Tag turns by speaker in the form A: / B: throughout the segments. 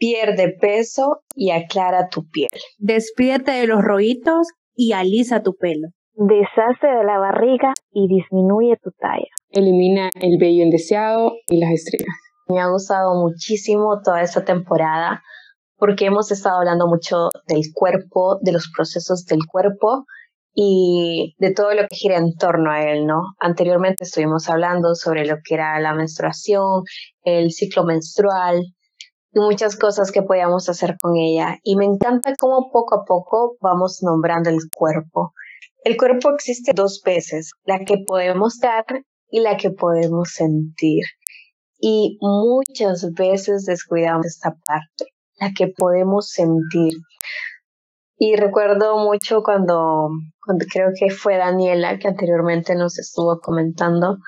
A: pierde peso y aclara tu piel.
B: Despídete de los rollitos y alisa tu pelo.
C: Deshace de la barriga y disminuye tu talla.
D: Elimina el vello indeseado y las estrías.
A: Me ha gustado muchísimo toda esta temporada porque hemos estado hablando mucho del cuerpo, de los procesos del cuerpo y de todo lo que gira en torno a él, ¿no? Anteriormente estuvimos hablando sobre lo que era la menstruación, el ciclo menstrual y muchas cosas que podíamos hacer con ella. Y me encanta cómo poco a poco vamos nombrando el cuerpo. El cuerpo existe dos veces, la que podemos dar y la que podemos sentir. Y muchas veces descuidamos esta parte, la que podemos sentir. Y recuerdo mucho cuando, cuando creo que fue Daniela que anteriormente nos estuvo comentando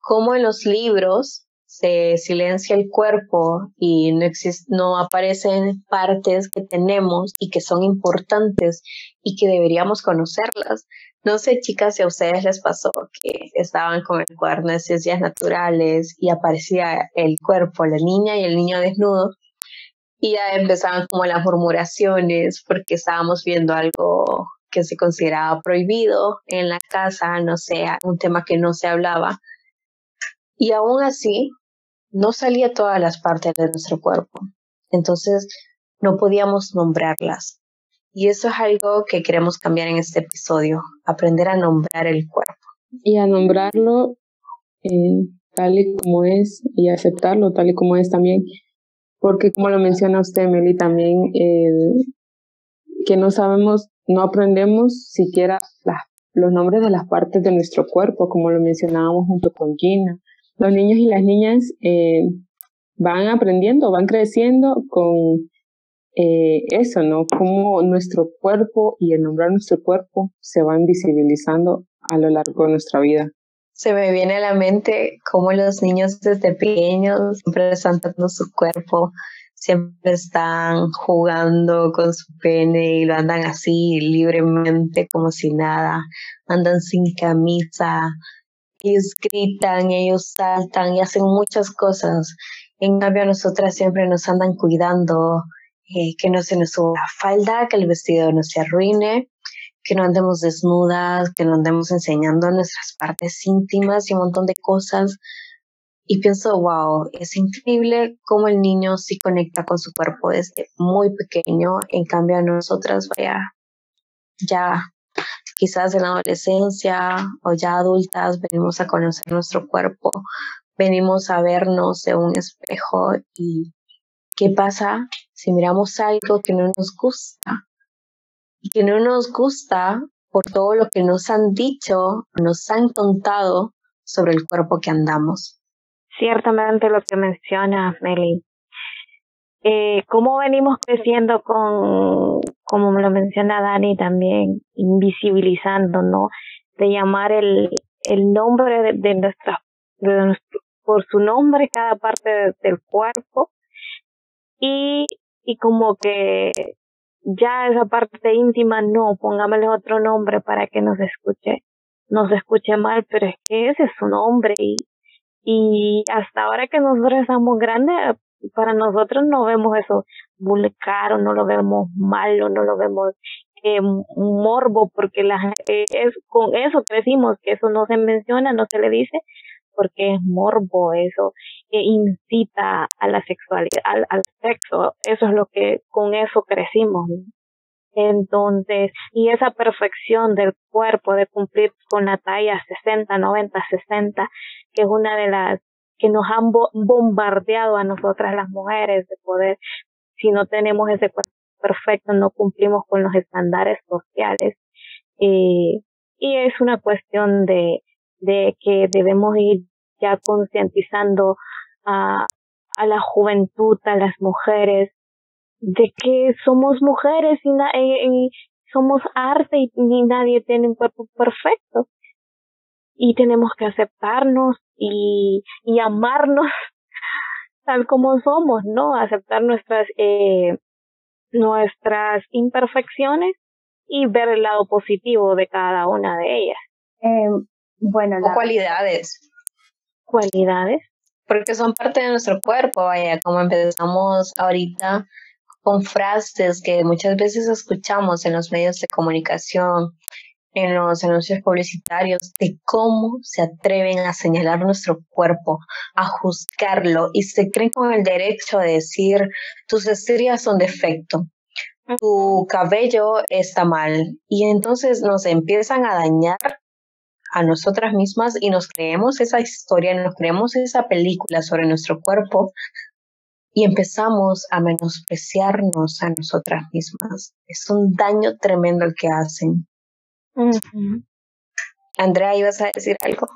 A: cómo en los libros se silencia el cuerpo y no, no aparecen partes que tenemos y que son importantes y que deberíamos conocerlas. No sé, chicas, si a ustedes les pasó que estaban con el cuaderno de ciencias naturales y aparecía el cuerpo, la niña y el niño desnudo y ya empezaban como las murmuraciones porque estábamos viendo algo que se consideraba prohibido en la casa, no sé, un tema que no se hablaba. Y aún así, no salía todas las partes de nuestro cuerpo. Entonces, no podíamos nombrarlas. Y eso es algo que queremos cambiar en este episodio, aprender a nombrar el cuerpo.
D: Y a nombrarlo eh, tal y como es y aceptarlo tal y como es también porque como lo menciona usted, Meli, también que no sabemos, no aprendemos siquiera los nombres de las partes de nuestro cuerpo, como lo mencionábamos junto con Gina. Los niños y las niñas eh, van aprendiendo, van creciendo con eh, eso, ¿no? Cómo nuestro cuerpo y el nombrar nuestro cuerpo se van visibilizando a lo largo de nuestra vida
A: se me viene a la mente cómo los niños desde pequeños siempre están tratando su cuerpo, siempre están jugando con su pene y lo andan así libremente como si nada, andan sin camisa, ellos gritan, ellos saltan y hacen muchas cosas. En cambio, nosotras siempre nos andan cuidando, eh, que no se nos suba la falda, que el vestido no se arruine, que no andemos desnudas, que no andemos enseñando nuestras partes íntimas y un montón de cosas. Y pienso, wow, es increíble cómo el niño sí conecta con su cuerpo desde muy pequeño. En cambio, a nosotras, vaya, ya quizás en la adolescencia o ya adultas venimos a conocer nuestro cuerpo, venimos a vernos en un espejo y ¿qué pasa si miramos algo que no nos gusta? y que no nos gusta por todo lo que nos han dicho, nos han contado sobre el cuerpo que andamos.
C: Ciertamente lo que menciona Meli. Eh, ¿Cómo venimos creciendo con, como me lo menciona Dani también, invisibilizando, ¿no? De llamar el, el nombre de, de nuestra, de nuestro, por su nombre cada parte del cuerpo y, y como que ya esa parte íntima no, pongámosle otro nombre para que nos escuche, nos escuche mal, pero es que ese es su nombre y, y hasta ahora que nosotros estamos grandes, para nosotros no vemos eso vulgar o no lo vemos malo, no lo vemos eh, morbo, porque la, eh, es, con eso crecimos, que eso no se menciona, no se le dice, porque es morbo eso, incita a la sexualidad, al, al sexo, eso es lo que con eso crecimos. Entonces, y esa perfección del cuerpo de cumplir con la talla 60, 90, 60, que es una de las que nos han bombardeado a nosotras las mujeres de poder, si no tenemos ese cuerpo perfecto, no cumplimos con los estándares sociales. Eh, y es una cuestión de, que debemos ir ya concientizando a, a la juventud, a las mujeres, de que somos mujeres y, somos arte y, nadie tiene un cuerpo perfecto. Y tenemos que aceptarnos y, y amarnos tal como somos, ¿no? Aceptar nuestras, eh, nuestras imperfecciones y ver el lado positivo de cada una de ellas.
A: Eh, bueno, o cualidades.
C: Cualidades.
A: porque son parte de nuestro cuerpo, vaya, como empezamos ahorita con frases que muchas veces escuchamos en los medios de comunicación, en los anuncios publicitarios, de cómo se atreven a señalar nuestro cuerpo, a juzgarlo y se creen con el derecho de decir tus estrías son defecto, tu cabello está mal y entonces nos empiezan a dañar a nosotras mismas y nos creemos esa historia, nos creemos esa película sobre nuestro cuerpo y empezamos a menospreciarnos a nosotras mismas. Es un daño tremendo el que hacen. Andrea, ¿ibas a decir algo?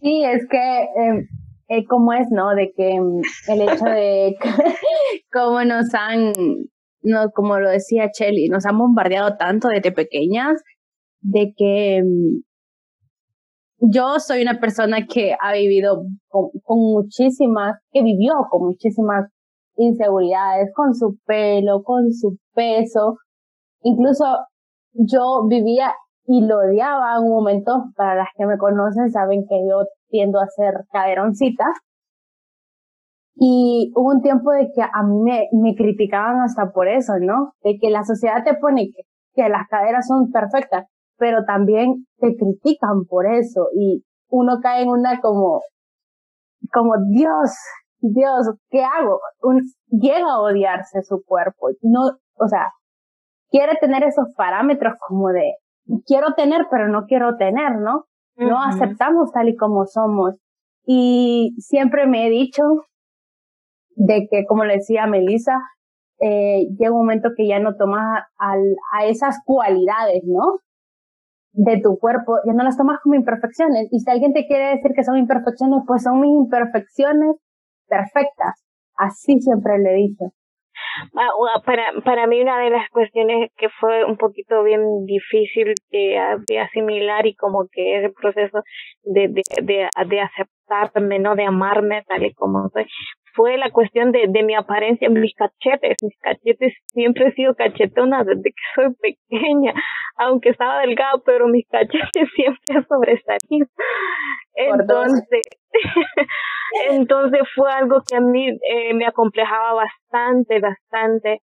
B: Sí, es que em, eh, como es, ¿no? De que em, el hecho de cómo nos han, no, como lo decía Chelly, nos han bombardeado tanto desde pequeñas, de que em, yo soy una persona que ha vivido con, muchísimas, que vivió con muchísimas inseguridades, con su pelo, con su peso. Incluso yo vivía y lo odiaba en un momento, para las que me conocen saben que yo tiendo a ser caderoncita. Y hubo un tiempo de que a mí me, criticaban hasta por eso, ¿no? De que la sociedad te pone que las caderas son perfectas pero también te critican por eso y uno cae en una como, como Dios, Dios, ¿qué hago? llega a odiarse su cuerpo, no, o sea, quiere tener esos parámetros como de quiero tener, pero no quiero tener, ¿no? No aceptamos tal y como somos. Y siempre me he dicho de que, como le decía Melissa, eh, llega un momento que ya no tomas a esas cualidades, ¿no? de tu cuerpo, ya no las tomas como imperfecciones. Y si alguien te quiere decir que son imperfecciones, pues son mis imperfecciones perfectas. Así siempre le he dicho.
C: Ah, para, para mí una de las cuestiones que fue un poquito bien difícil de, de asimilar y como que ese proceso de, de, de, de aceptarme, no de amarme tal y como soy, fue la cuestión de, de mi apariencia, mis cachetes. Mis cachetes siempre he sido cachetona desde que soy pequeña, aunque estaba delgado, pero mis cachetes siempre han sobresalido. Entonces, entonces fue algo que a mí eh, me acomplejaba bastante, bastante,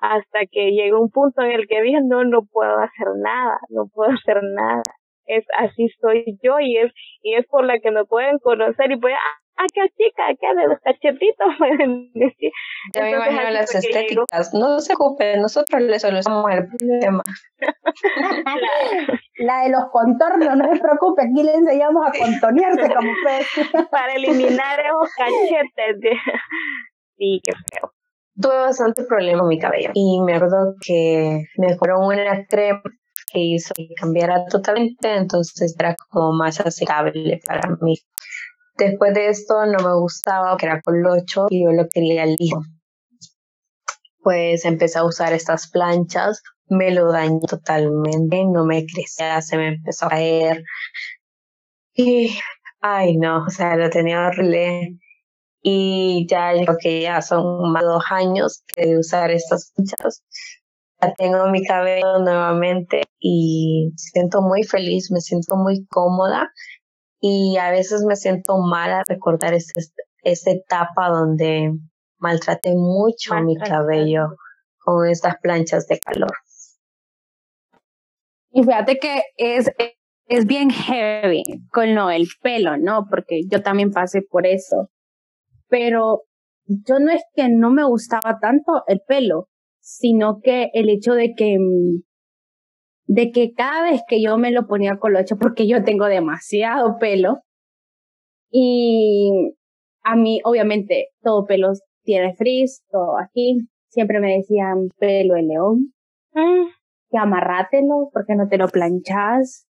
C: hasta que llegó un punto en el que dije, no, no puedo hacer nada, no puedo hacer nada. Es así soy yo y es y es por la que me pueden conocer y pueden, acá chica, acá de los cachetitos, pueden decir.
A: Ya me imagino las estéticas. No se ocupen, nosotros le solucionamos el problema.
B: la, de los contornos, no se preocupe, aquí le enseñamos a contonearse como ustedes.
C: Para eliminar esos cachetes. De... Sí, qué feo.
A: Tuve bastante problema con mi cabello y me acuerdo que me fueron una crema que hizo que cambiara totalmente, entonces era como más aceptable para mí. Después de esto no me gustaba, que era colocho y yo lo quería liso. Pues empecé a usar estas planchas, me lo dañó totalmente, no me crecía, se me empezó a caer. Y, ay no, o sea, lo tenía horrible. Y ya creo que ya son más de dos años de usar estas planchas. Tengo mi cabello nuevamente y siento muy feliz, me siento muy cómoda y a veces me siento mal a recordar esta esa etapa donde maltraté mucho mi cabello con estas planchas de calor.
B: Y fíjate que es, es bien heavy con lo del pelo, ¿no? Porque yo también pasé por eso. Pero yo no es que no me gustaba tanto el pelo, sino que el hecho de que mm, de que cada vez que yo me lo ponía colocho, porque yo tengo demasiado pelo, y a mí, obviamente, todo pelo tiene frizz, todo aquí, siempre me decían pelo de león, mm. que amarrátelo, porque no te lo planchas,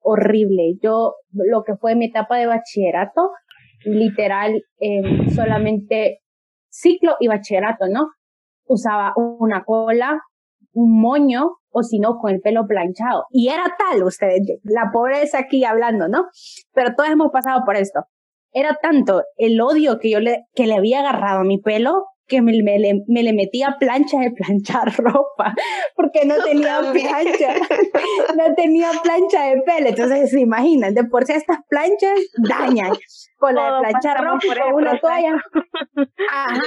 B: horrible. Yo, lo que fue mi etapa de bachillerato, literal, eh, solamente ciclo y bachillerato, ¿no? Usaba una cola, un moño o si no con el pelo planchado. Y era tal, ustedes, la pobreza aquí hablando, ¿no? Pero todos hemos pasado por esto. Era tanto el odio que yo le, que le había agarrado a mi pelo que me, me, me, le metía plancha de planchar ropa, porque no tenía plancha, no tenía plancha de pelo. Entonces, se imaginan, de por sí estas planchas dañan. Con la de planchar ropa con una toalla.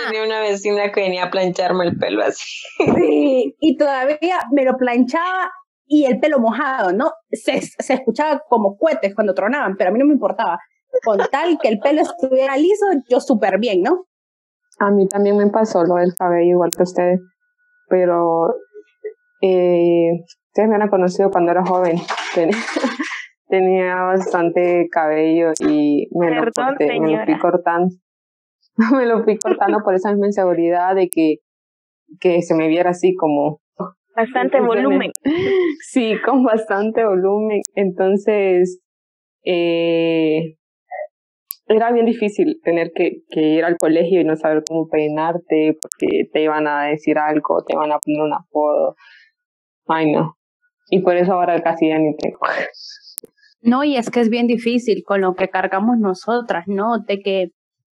A: Tenía una vecina que venía a plancharme el pelo así.
B: Sí, y todavía me lo planchaba y el pelo mojado, ¿no? Se, se escuchaba como cohetes cuando tronaban, pero a mí no me importaba. Con tal que el pelo estuviera liso, yo súper bien, ¿no?
D: A mí también me pasó lo del cabello igual que ustedes, pero eh, ustedes me han conocido cuando era joven. Tenía, bastante cabello y me, lo corté, me lo fui cortando. me lo fui cortando por esa misma inseguridad de que, que se me viera así como...
C: Bastante volumen.
D: sí, con bastante volumen. Entonces, eh, era bien difícil tener que, ir al colegio y no saber cómo peinarte porque te iban a decir algo, te iban a poner un apodo. Ay, no. Y por eso ahora casi ya ni tengo.
B: No, y es que es bien difícil con lo que cargamos nosotras, ¿no? De que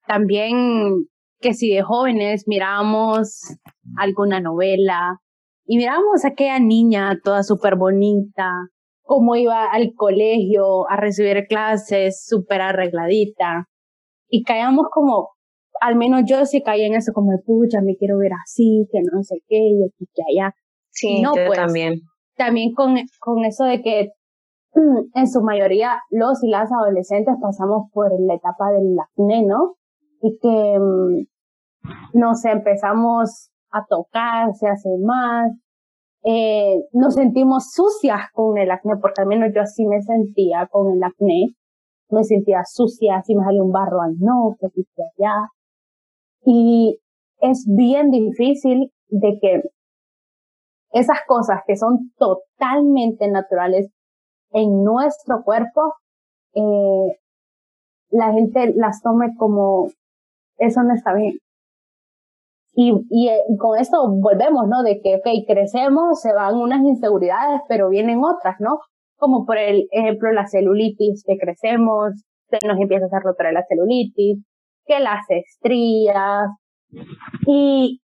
B: también, que si de jóvenes miramos alguna novela y miramos a aquella niña toda súper bonita, cómo iba al colegio a recibir clases súper arregladita. Y caíamos como, al menos yo sí caí en eso, como, pucha, me quiero ver así, que no sé qué, y aquí, que allá.
A: Sí, no, yo pues, también.
B: También con, con eso de que mm, en su mayoría los y las adolescentes pasamos por la etapa del acné, ¿no? Y que, mm, nos empezamos a tocar, se hace más, eh, nos sentimos sucias con el acné, porque al menos yo así me sentía con el acné. Me sentía sucia, si me salía un barro al no, que allá. Y es bien difícil de que esas cosas que son totalmente naturales en nuestro cuerpo, eh, la gente las tome como eso no está bien. Y, y, con esto volvemos, ¿no? De que, ok, crecemos, se van unas inseguridades, pero vienen otras, ¿no? Como por el ejemplo la celulitis, que crecemos, se nos empieza a hacer otra la celulitis, que las estrías. Y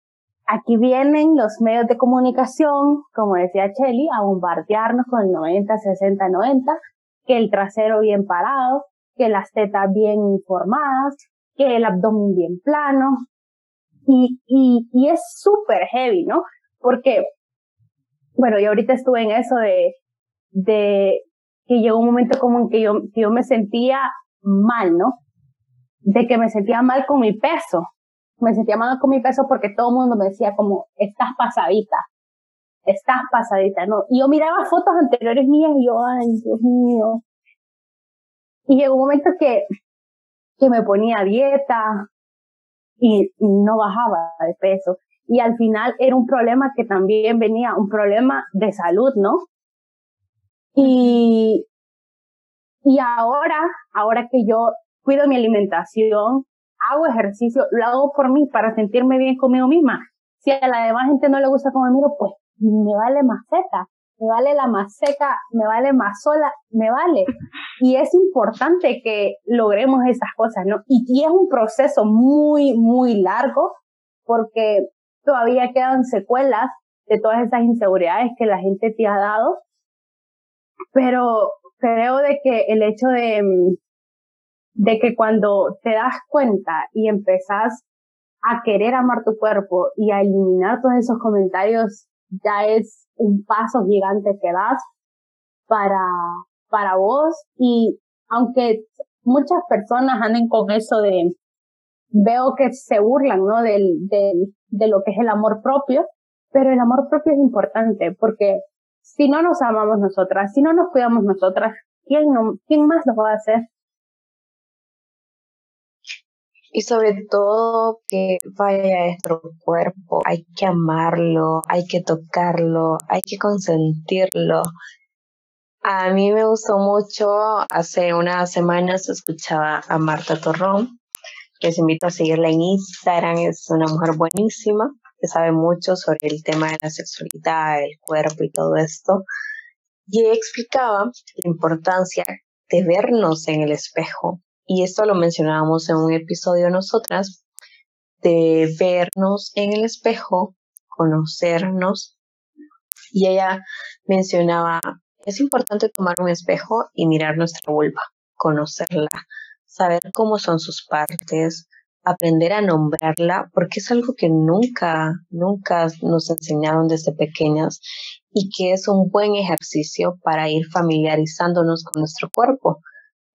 B: aquí vienen los medios de comunicación, como decía Chelly, a bombardearnos con el 90, 60, 90, que el trasero bien parado, que las tetas bien informadas, que el abdomen bien plano, y, y, y es súper heavy, ¿no? Porque, bueno, yo ahorita estuve en eso de, de que llegó un momento como en que yo, que yo me sentía mal, ¿no? De que me sentía mal con mi peso. Me sentía mal con mi peso porque todo el mundo me decía como, estás pasadita, estás pasadita, ¿no? Y yo miraba fotos anteriores mías y yo, ay, Dios mío. Y llegó un momento que, que me ponía dieta, y no bajaba de peso. Y al final era un problema que también venía, un problema de salud, ¿no? Y, y ahora, ahora que yo cuido mi alimentación, hago ejercicio, lo hago por mí, para sentirme bien conmigo misma. Si a la demás gente no le gusta como me miro, pues me vale maceta me vale la más seca, me vale más sola, me vale. Y es importante que logremos esas cosas, ¿no? Y, es un proceso muy, muy largo porque todavía quedan secuelas de todas esas inseguridades que la gente te ha dado. Pero creo de que el hecho de, de que cuando te das cuenta y empezás a querer amar tu cuerpo y a eliminar todos esos comentarios ya es un paso gigante que das para, para vos y aunque muchas personas anden con eso de, veo que se burlan, ¿no? Del, del, de lo que es el amor propio, pero el amor propio es importante porque si no nos amamos nosotras, si no nos cuidamos nosotras, ¿quién, quién más lo va a hacer?
A: Y sobre todo que vaya a nuestro cuerpo, hay que amarlo, hay que tocarlo, hay que consentirlo. A mí me gustó mucho, hace unas semanas escuchaba a Marta Torrón, les invito a seguirla en Instagram, es una mujer buenísima, que sabe mucho sobre el tema de la sexualidad, el cuerpo y todo esto. Y explicaba la importancia de vernos en el espejo, y esto lo mencionábamos en un episodio nosotras, de vernos en el espejo, conocernos. Y ella mencionaba, es importante tomar un espejo y mirar nuestra vulva, conocerla, saber cómo son sus partes, aprender a nombrarla, porque es algo que nunca, nunca nos enseñaron desde pequeñas y que es un buen ejercicio para ir familiarizándonos con nuestro cuerpo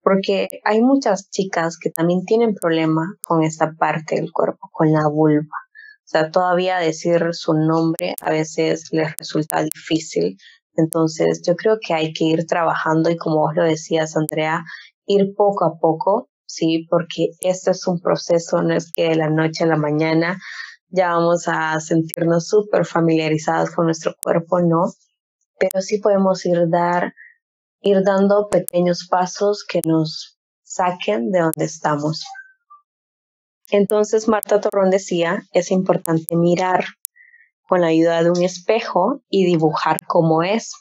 A: porque hay muchas chicas que también tienen problema con esta parte del cuerpo, con la vulva. O sea, todavía decir su nombre a veces les resulta difícil. Entonces, yo creo que hay que ir trabajando y como vos lo decías, Andrea, ir poco a poco, sí, porque este es un proceso, no es que de la noche a la mañana ya vamos a sentirnos súper familiarizados con nuestro cuerpo, no, pero sí podemos ir dar ir dando pequeños pasos que nos saquen de donde estamos. Entonces Marta Torrón decía, es importante mirar con la ayuda de un espejo y dibujar cómo es.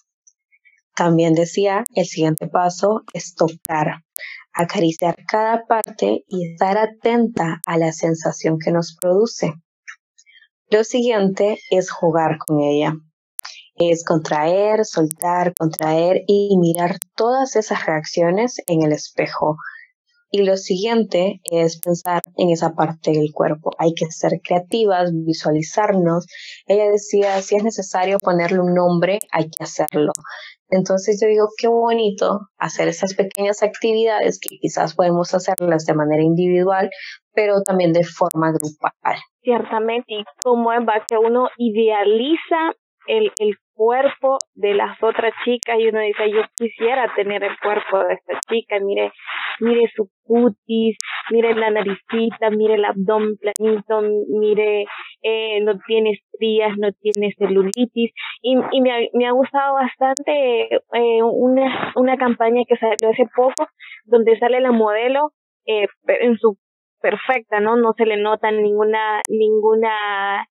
A: También decía, el siguiente paso es tocar, acariciar cada parte y estar atenta a la sensación que nos produce. Lo siguiente es jugar con ella es contraer, soltar, contraer y mirar todas esas reacciones en el espejo. Y lo siguiente es pensar en esa parte del cuerpo. Hay que ser creativas, visualizarnos. Ella decía, si es necesario ponerle un nombre, hay que hacerlo. Entonces yo digo, qué bonito hacer esas pequeñas actividades que quizás podemos hacerlas de manera individual, pero también de forma grupal.
C: Ciertamente, y como es que uno idealiza el, el cuerpo de las otras chicas y uno dice, yo quisiera tener el cuerpo de esta chica, mire, mire su cutis, mire la naricita, mire el abdomen planito, mire, eh, no tiene estrías, no tiene celulitis, y, y me, ha, me ha gustado bastante eh, una, una campaña que salió hace poco, donde sale la modelo eh, en su perfecta, ¿no? No se le nota ninguna, ninguna,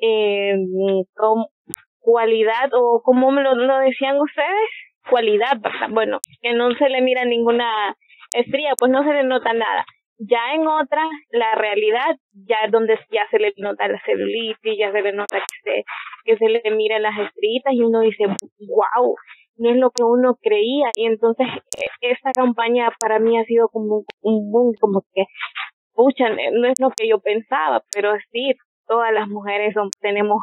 C: eh, cualidad o como me lo, lo decían ustedes, cualidad. Bueno, que no se le mira ninguna estría, pues no se le nota nada. Ya en otra, la realidad, ya es donde ya se le nota la celulitis, ya se le nota que se, que se le mira las estrellitas y uno dice, wow, no es lo que uno creía. Y entonces e, esta campaña para mí ha sido como un boom, como que, pucha, no es lo que yo pensaba, pero sí, todas las mujeres tenemos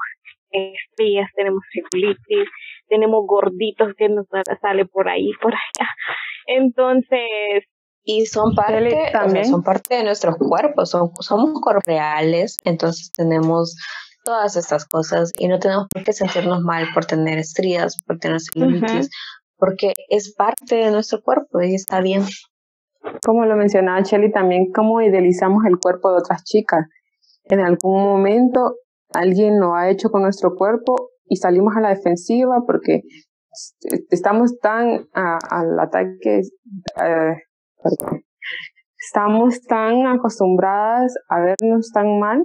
C: estrías, tenemos celulitis, tenemos gorditos que nos sale por ahí, por allá. Entonces,
A: y son parte, también. son parte de nuestros cuerpos, son, somos corporales, entonces tenemos todas estas cosas y no tenemos por qué sentirnos mal por tener estrías, por tener celulitis, porque es parte de nuestro cuerpo y está bien.
D: Como lo mencionaba Shelly, también cómo idealizamos el cuerpo de otras chicas. En algún momento alguien lo ha hecho con nuestro cuerpo y salimos a la defensiva porque estamos tan al ataque, eh, estamos tan acostumbradas a vernos tan mal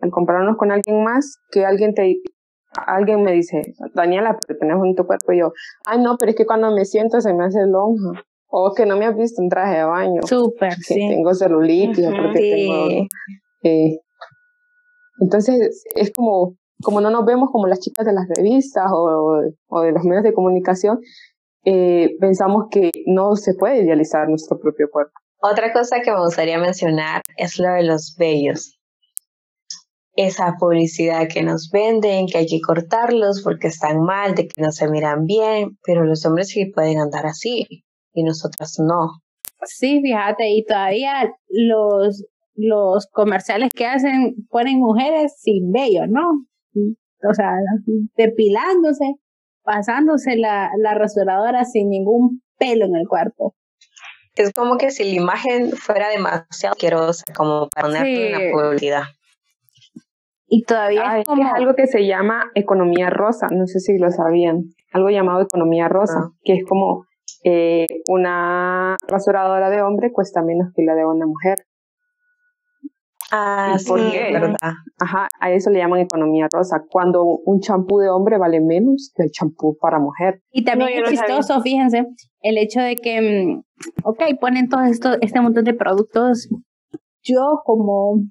D: al compararnos con alguien más que alguien te alguien me dice Daniela pero tenés bonito cuerpo y yo ay no pero es que cuando me siento se me hace lonja o que no me has visto en traje de baño.
B: Súper
D: sí. tengo celulitis porque tengo eh, entonces es como, como no nos vemos como las chicas de las revistas o, o de los medios de comunicación, eh, pensamos que no se puede idealizar nuestro propio cuerpo.
A: Otra cosa que me gustaría mencionar es lo de los vellos. Esa publicidad que nos venden, que hay que cortarlos porque están mal, de que no se miran bien, pero los hombres sí pueden andar así y nosotras no.
B: Sí, fíjate, y todavía los los comerciales que hacen ponen mujeres sin vello, ¿no? O sea, depilándose, pasándose la, la rasuradora sin ningún pelo en el cuerpo.
A: Es como que si la imagen fuera demasiado asquerosa como para ponerle una publicidad.
B: Y todavía
D: ah, es, como... algo que se llama economía rosa, no sé si lo sabían, algo llamado economía rosa, ah. que es como eh, una rasuradora de hombre cuesta menos que la de una mujer.
A: Ah, sí, ¿verdad?
D: Ajá, a eso le llaman economía rosa, cuando un champú de hombre vale menos que el champú para mujer.
B: Y también es chistoso, fíjense, el hecho de que, mm, ok, ponen todo esto, este montón de productos, yo como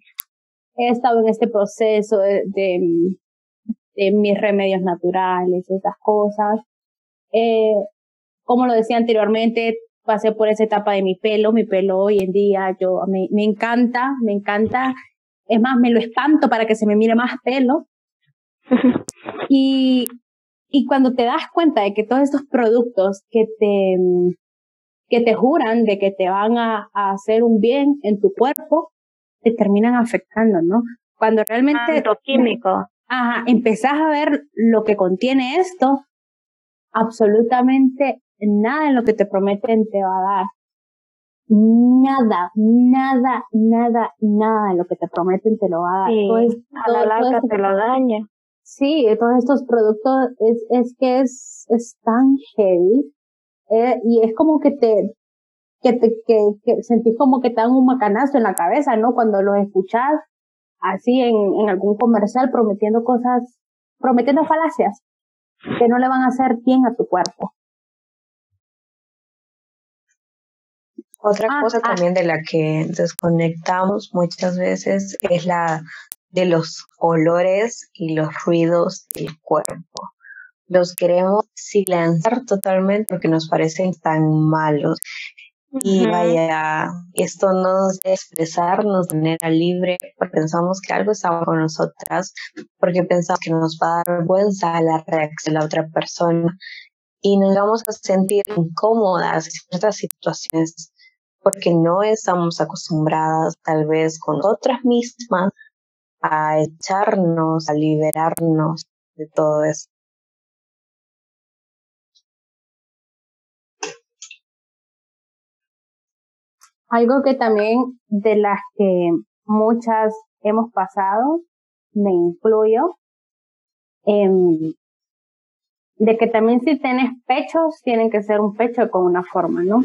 B: he estado en este proceso de, de, mis remedios naturales, estas cosas. Eh, como lo decía anteriormente, pasé por esa etapa de mi pelo, mi pelo hoy en día, yo me, me encanta, me encanta. Es más, me lo espanto para que se me mire más pelo. y, y cuando te das cuenta de que todos estos productos que te, que te juran de que te van a, hacer un bien en tu cuerpo, te terminan afectando, ¿no? Cuando realmente...
C: Químico.
B: Ajá, empezás a ver lo que contiene esto, absolutamente nada en lo que te prometen te va a dar. Nada, nada, nada, nada en lo que te prometen te lo va a dar.
C: Sí, a la larga te lo daña.
B: Sí, todos estos productos es, es que es, es tan heavy eh, y es como que te, que te, que, que sentís como que te dan un macanazo en la cabeza, ¿no? Cuando los escuchás así en, en algún comercial prometiendo cosas, prometiendo falacias que no le van a hacer bien a tu cuerpo.
A: Otra ah, cosa ah. también de la que desconectamos muchas veces es la de los olores y los ruidos del cuerpo los queremos silenciar totalmente porque nos parecen tan malos. Y vaya, esto no nos debe expresarnos de manera libre, porque pensamos que algo está con nosotras, porque pensamos que nos va a dar vergüenza la reacción de la otra persona y nos vamos a sentir incómodas en ciertas situaciones porque no estamos acostumbradas tal vez con otras mismas a echarnos, a liberarnos de todo eso.
B: Algo que también de las que muchas hemos pasado, me incluyo, em, de que también si tienes pechos, tienen que ser un pecho con una forma, ¿no?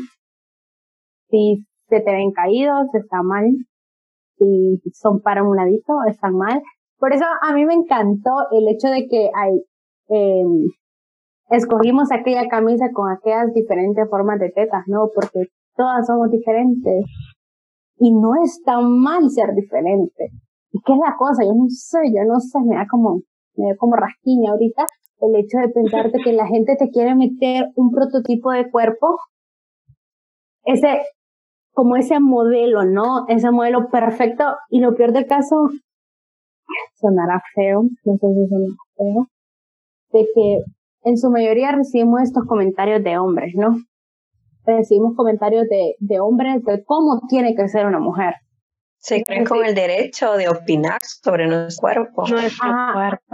B: Si se te ven caídos, está mal. Si son para un ladito, están mal. Por eso a mí me encantó el hecho de que hay, eh, escogimos aquella camisa con aquellas diferentes formas de tetas, ¿no? Porque todas somos diferentes. Y no es tan mal ser diferente. ¿Y qué es la cosa? Yo no sé, yo no sé, me da como, me da como rasquiña ahorita el hecho de pensarte que la gente te quiere meter un prototipo de cuerpo, ese, como ese modelo, ¿no? Ese modelo perfecto. Y lo peor del caso, sonará feo, no sé si sonará feo, de que en su mayoría recibimos estos comentarios de hombres, ¿no? recibimos comentarios de, de hombres de cómo tiene que ser una mujer.
A: Se creen con el derecho de opinar sobre nuestro cuerpo.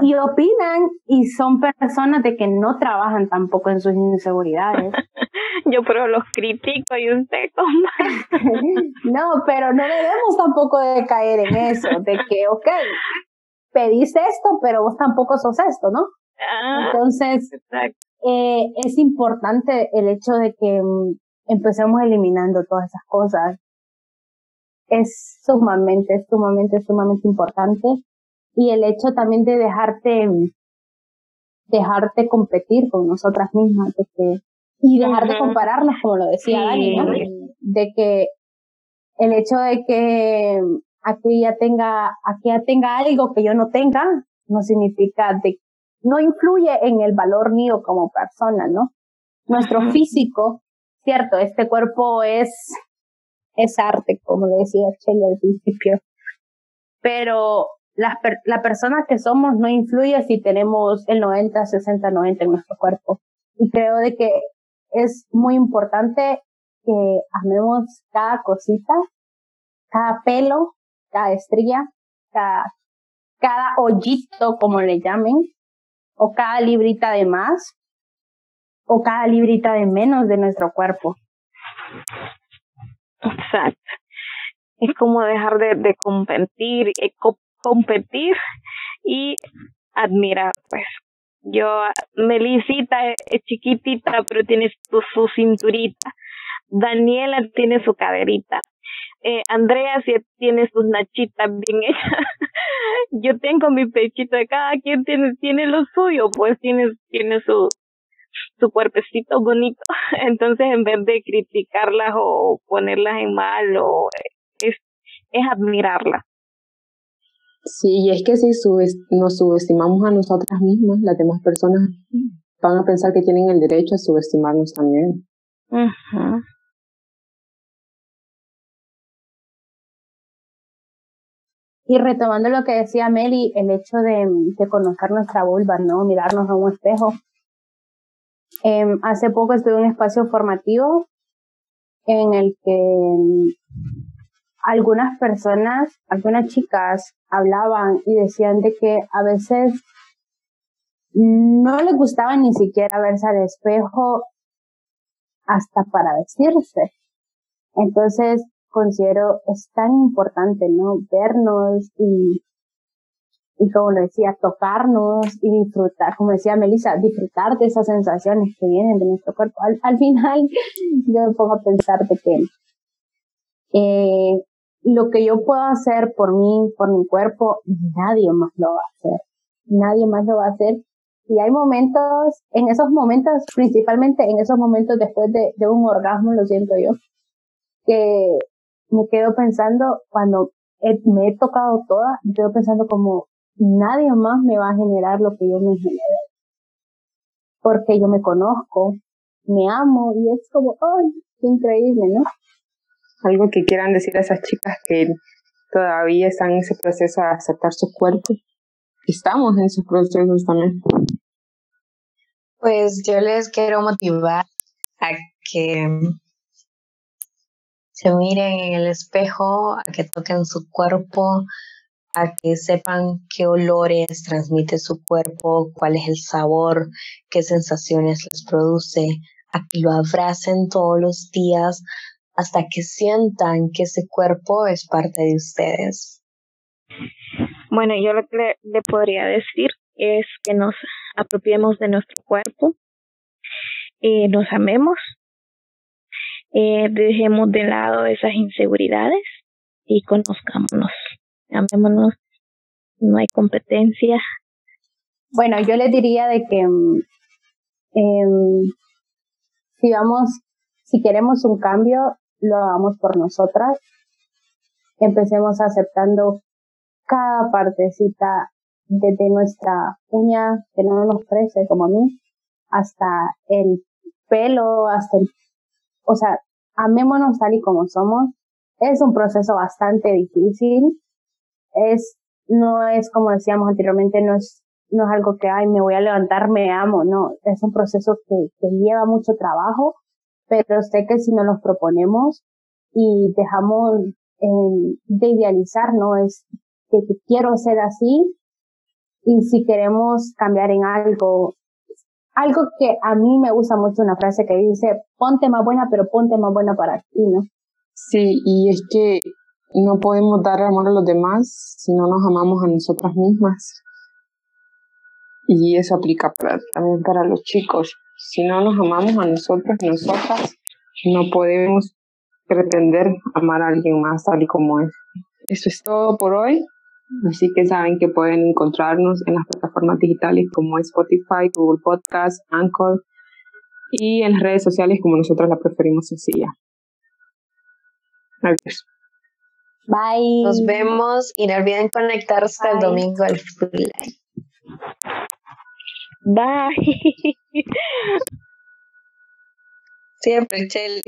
B: Y opinan y son personas de que no trabajan tampoco en sus inseguridades.
C: Yo pero los critico y usted cómo.
B: no, pero no debemos tampoco de caer en eso, de que, ok, pedís esto, pero vos tampoco sos esto, ¿no? Ah, Entonces, eh, es importante el hecho de que mm, empecemos eliminando todas esas cosas. Es sumamente, sumamente, sumamente importante. Y el hecho también de dejarte, mm, dejarte competir con nosotras mismas, de que, y dejar de compararnos, como lo decía Dani, de que el hecho de que aquella tenga, aquella tenga algo que yo no tenga, no significa de no influye en el valor mío como persona, ¿no? Nuestro físico, cierto, este cuerpo es, es arte, como le decía Chelle al principio, pero la, la persona que somos no influye si tenemos el 90, 60, 90 en nuestro cuerpo. Y creo de que es muy importante que amemos cada cosita, cada pelo, cada estrella, cada, cada hoyito, como le llamen, o cada librita de más o cada librita de menos de nuestro cuerpo.
C: Exacto. Es como dejar de, de competir, eh, competir y admirar, pues. Yo, Melisita es chiquitita, pero tiene su, su cinturita. Daniela tiene su caderita eh, Andrea si tiene sus nachitas bien hechas. Yo tengo mi pechito de cada quien tiene, tiene lo suyo, pues tiene, tiene su, su cuerpecito bonito. Entonces, en vez de criticarlas o ponerlas en mal, o es, es admirarlas.
D: Sí, y es que si nos subestimamos a nosotras mismas, las demás personas van a pensar que tienen el derecho a subestimarnos también.
B: Y retomando lo que decía Meli, el hecho de, conocer nuestra vulva, ¿no? Mirarnos a un espejo. Em, hace poco estuve en un espacio formativo en el que algunas personas, algunas chicas hablaban y decían de que a veces no les gustaba ni siquiera verse al espejo hasta para vestirse. Entonces considero es tan importante, ¿no? Vernos y, y como lo decía, tocarnos y disfrutar, como decía Melissa, disfrutar de esas sensaciones que vienen de nuestro cuerpo. Al, final yo me pongo a pensar de que eh, lo que yo puedo hacer por mí, por mi cuerpo, nadie más lo va a hacer. Nadie más lo va a hacer. Y hay momentos, en esos momentos, principalmente en esos momentos después de, de un orgasmo, lo siento yo, que me quedo pensando, cuando me he tocado toda, me quedo pensando como nadie más me va a generar lo que yo me genero. Porque yo me conozco, me amo y es como, ¡ay, qué increíble, ¿no?
D: algo que quieran decir a esas chicas que todavía están en ese proceso de aceptar su cuerpo. Estamos en esos procesos también.
A: Pues yo les quiero motivar a que se miren en el espejo, a que toquen su cuerpo, a que sepan qué olores transmite su cuerpo, cuál es el sabor, qué sensaciones les produce, a que lo abracen todos los días, hasta que sientan que ese cuerpo es parte de ustedes.
C: Bueno, yo lo que le, podría decir es que nos apropiemos de nuestro cuerpo, eh, nos amemos, eh, dejemos de lado esas inseguridades y conozcámonos, amémonos, no hay competencia.
B: Bueno, yo le diría de que eh, si vamos, si queremos un cambio, lo hagamos por nosotras. Empecemos aceptando cada partecita desde nuestra uña que no nos crece como a mí, hasta el pelo, hasta el, o sea, amémonos tal y como somos. Es un proceso bastante difícil. Es, no es como decíamos anteriormente, no es, no es algo que, ay, me voy a levantar, me amo, no. Es un proceso que, que lleva mucho trabajo, pero sé que si nos los proponemos y dejamos eh, de idealizar, ¿no? Es que quiero ser así y si queremos cambiar en algo, algo que a mí me gusta mucho, una frase que dice, ponte más buena, pero ponte más buena para ti, ¿no?
D: Sí, y es que no podemos dar amor a los demás si no nos amamos a nosotras mismas. Y eso aplica también para los chicos. Si no nos amamos a nosotros, nosotras, no podemos pretender amar a alguien más tal y como es. Eso es todo por hoy. Así que saben que pueden encontrarnos en las plataformas digitales como Spotify, Google Podcast, Anchor y en las redes sociales como nosotros la preferimos sencilla. Adiós.
A: Bye. Nos vemos y no olviden conectarse el domingo al Free
C: Bye.
A: Siempre, Chelly.